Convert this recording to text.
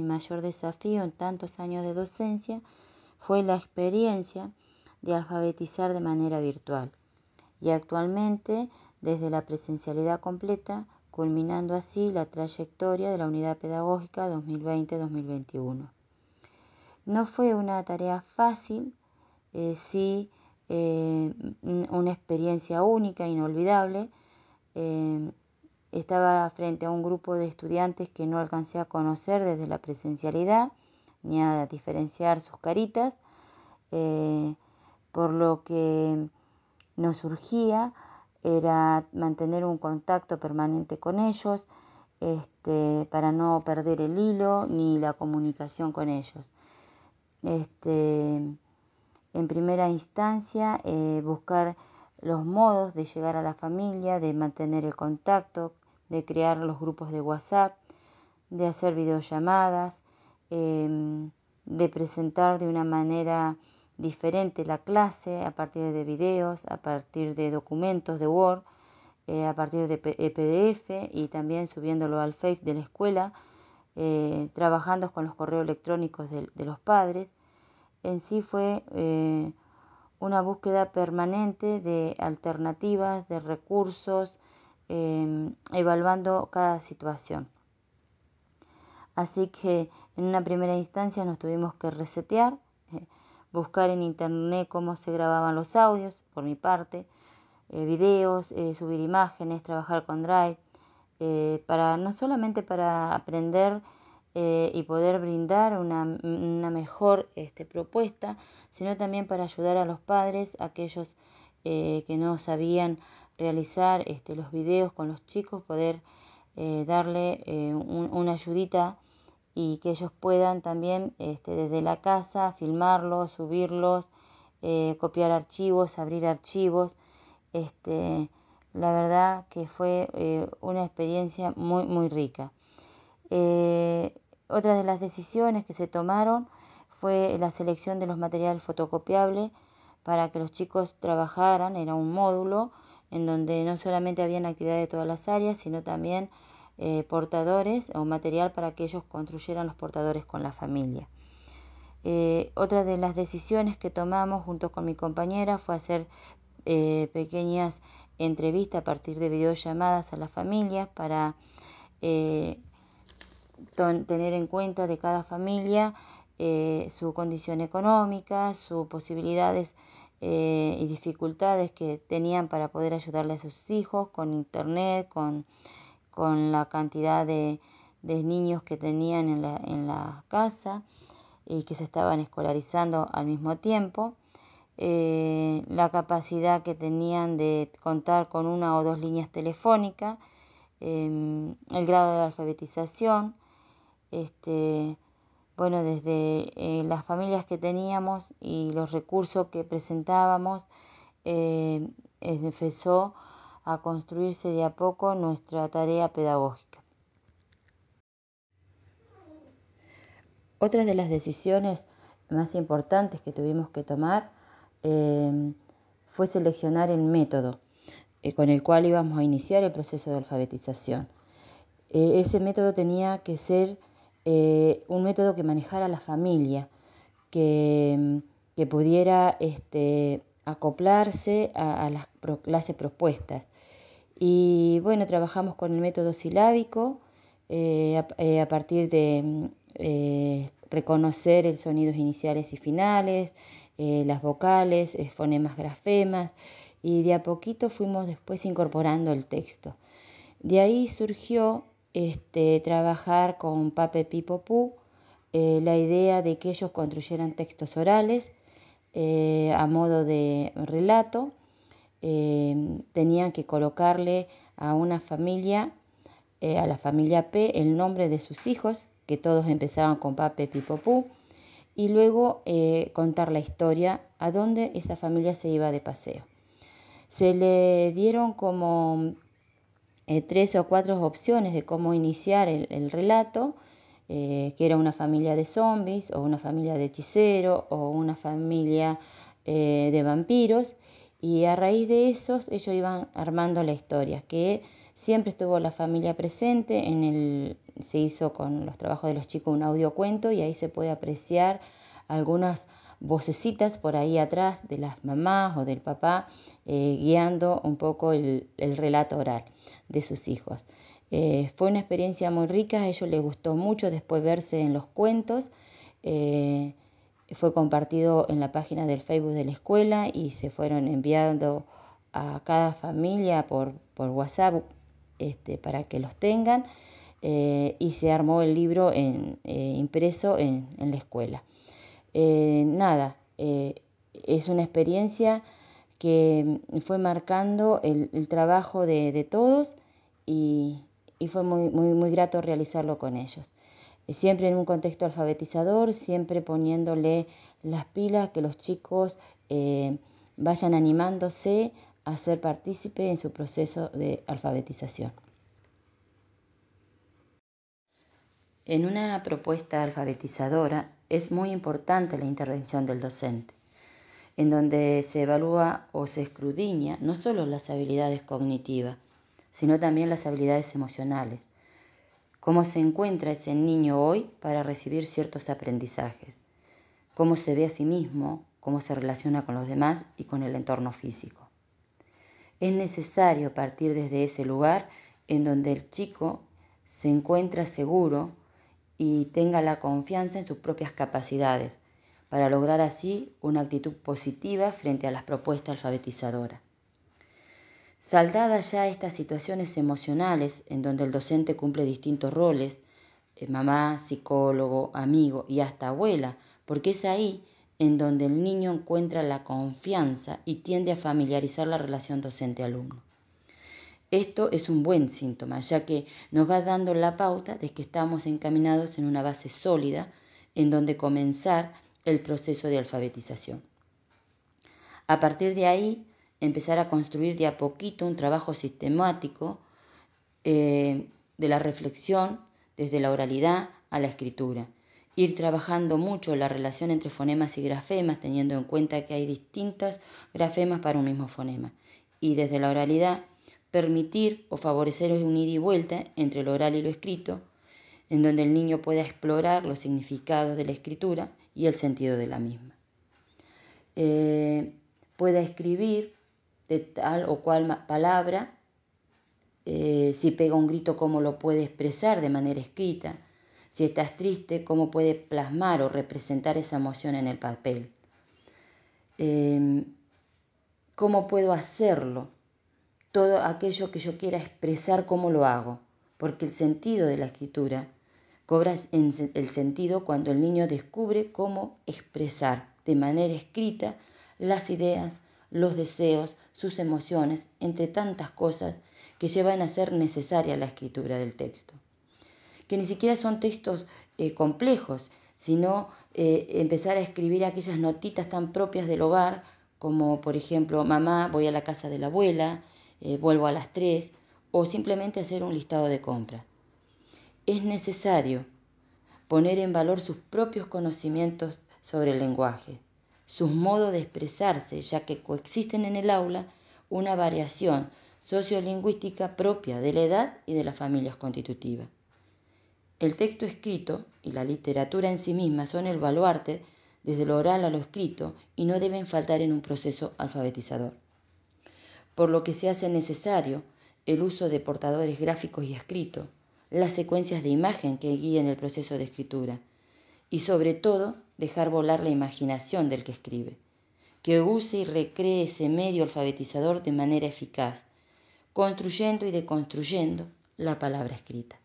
mi mayor desafío en tantos años de docencia fue la experiencia de alfabetizar de manera virtual y actualmente desde la presencialidad completa, culminando así la trayectoria de la unidad pedagógica 2020-2021. No fue una tarea fácil, eh, sí eh, una experiencia única, inolvidable. Eh, estaba frente a un grupo de estudiantes que no alcancé a conocer desde la presencialidad, ni a diferenciar sus caritas, por lo que nos surgía era mantener un contacto permanente con ellos, este, para no perder el hilo ni la comunicación con ellos. Este, en primera instancia, eh, buscar los modos de llegar a la familia, de mantener el contacto, de crear los grupos de WhatsApp, de hacer videollamadas, em, de presentar de una manera diferente la clase a partir de videos, a partir de documentos de Word, eh, a partir de PDF y también subiéndolo al Face de la escuela, eh, trabajando con los correos electrónicos de, los padres. En sí fue eh, una búsqueda permanente de alternativas, de recursos, evaluando cada situación. Así que en una primera instancia nos tuvimos que resetear buscar en internet cómo se grababan los audios, por mi parte, eh, videos, eh, subir imágenes, trabajar con Drive, eh, para no solamente para aprender y poder brindar una, mejor este, propuesta, sino también para ayudar a los padres, aquellos que no sabían realizar este, los videos con los chicos, poder darle una ayudita y que ellos puedan también este, desde la casa filmarlos, subirlos, eh, copiar archivos, abrir archivos. Este, la verdad que fue eh, una experiencia muy, muy rica. Eh, otra de las decisiones que se tomaron fue la selección de los materiales fotocopiables para que los chicos trabajaran. Era un módulo en donde no solamente habían actividades de todas las áreas, sino también eh, portadores o material para que ellos construyeran los portadores con la familia. Eh, otra de las decisiones que tomamos junto con mi compañera fue hacer eh, pequeñas entrevistas a partir de videollamadas a las familias para tener en cuenta de cada familia su condición económica, sus posibilidades y dificultades que tenían para poder ayudarle a sus hijos con internet, con con la cantidad de, niños que tenían en la, en la, casa y que se estaban escolarizando al mismo tiempo, eh, la capacidad que tenían de contar con una o dos líneas telefónicas, em, el grado de alfabetización, este, bueno, desde eh, las familias que teníamos y los recursos que presentábamos, eh, empezó a construirse de a poco nuestra tarea pedagógica. Otra de las decisiones más importantes que tuvimos que tomar eh, fue seleccionar el método eh, con el cual íbamos a iniciar el proceso de alfabetización. Ese método tenía que ser un método que manejara la familia, que, pudiera este, acoplarse a, las clases propuestas. Y bueno, trabajamos con el método silábico eh, eh, a, partir de mm, eh, reconocer el sonidos iniciales y finales, las vocales, fonemas, grafemas, y de a poquito fuimos después incorporando el texto. De ahí surgió este, trabajar con Pape Pipo la idea de que ellos construyeran textos orales a modo de relato eh, tenían que colocarle a una familia, eh, a la familia P, el nombre de sus hijos, que todos empezaban con Pape, Pipopú, y luego eh, contar la historia a dónde esa familia se iba de paseo. Se le dieron como tres o cuatro opciones de cómo iniciar el, relato, que era una familia de zombies, o una familia de hechiceros, o una familia de vampiros, y a raíz de esos ellos iban armando la historia, que Siempre estuvo la familia presente, en el, se hizo con los trabajos de los chicos un audio cuento y ahí se puede apreciar algunas vocecitas por ahí atrás de las mamás o del papá eh, guiando un poco el, relato oral de sus hijos. Eh, fue una experiencia muy rica, a ellos les gustó mucho después verse en los cuentos. Eh, fue compartido en la página del Facebook de la escuela y se fueron enviando a cada familia por, por WhatsApp este, para que los tengan y se armó el libro en, impreso en, en la escuela. Eh, nada, eh, es una experiencia que fue marcando el, trabajo de, todos y, fue muy, muy, muy grato realizarlo con ellos. Eh, siempre en un contexto alfabetizador, siempre poniéndole las pilas que los chicos vayan animándose a ser partícipe en su proceso de alfabetización. En una propuesta alfabetizadora es muy importante la intervención del docente, en donde se evalúa o se escrudiña no solo las habilidades cognitivas, sino también las habilidades emocionales. Cómo se encuentra ese niño hoy para recibir ciertos aprendizajes, cómo se ve a sí mismo, cómo se relaciona con los demás y con el entorno físico. Es necesario partir desde ese lugar en donde el chico se encuentra seguro y tenga la confianza en sus propias capacidades, para lograr así una actitud positiva frente a las propuestas alfabetizadoras. Saldadas ya estas situaciones emocionales en donde el docente cumple distintos roles, eh, mamá, psicólogo, amigo y hasta abuela, porque es ahí en donde el niño encuentra la confianza y tiende a familiarizar la relación docente-alumno. Esto es un buen síntoma, ya que nos va dando la pauta de que estamos encaminados en una base sólida en donde comenzar el proceso de alfabetización. A partir de ahí, empezar a construir de a poquito un trabajo sistemático eh, de la reflexión desde la oralidad a la escritura. Ir trabajando mucho la relación entre fonemas y grafemas, teniendo en cuenta que hay distintas grafemas para un mismo fonema. Y desde la oralidad, permitir o favorecer un ida y vuelta entre lo oral y lo escrito, en donde el niño pueda explorar los significados de la escritura y el sentido de la misma. Eh, pueda escribir de tal o cual palabra, eh, si pega un grito, cómo lo puede expresar de manera escrita, si estás triste, cómo puede plasmar o representar esa emoción en el papel. Eh, ¿Cómo puedo hacerlo? todo aquello que yo quiera expresar, cómo lo hago, porque el sentido de la escritura cobra el sentido cuando el niño descubre cómo expresar de manera escrita las ideas, los deseos, sus emociones, entre tantas cosas que llevan a ser necesaria la escritura del texto. Que ni siquiera son textos eh, complejos, sino eh, empezar a escribir aquellas notitas tan propias del hogar, como por ejemplo, mamá, voy a la casa de la abuela, eh, vuelvo a las 3 o simplemente hacer un listado de compras. Es necesario poner en valor sus propios conocimientos sobre el lenguaje, sus modos de expresarse, ya que coexisten en el aula una variación sociolingüística propia de la edad y de las familias constitutivas. El texto escrito y la literatura en sí misma son el baluarte desde lo oral a lo escrito y no deben faltar en un proceso alfabetizador por lo que se hace necesario el uso de portadores gráficos y escritos, las secuencias de imagen que guíen el proceso de escritura y sobre todo dejar volar la imaginación del que escribe, que use y recree ese medio alfabetizador de manera eficaz, construyendo y deconstruyendo la palabra escrita.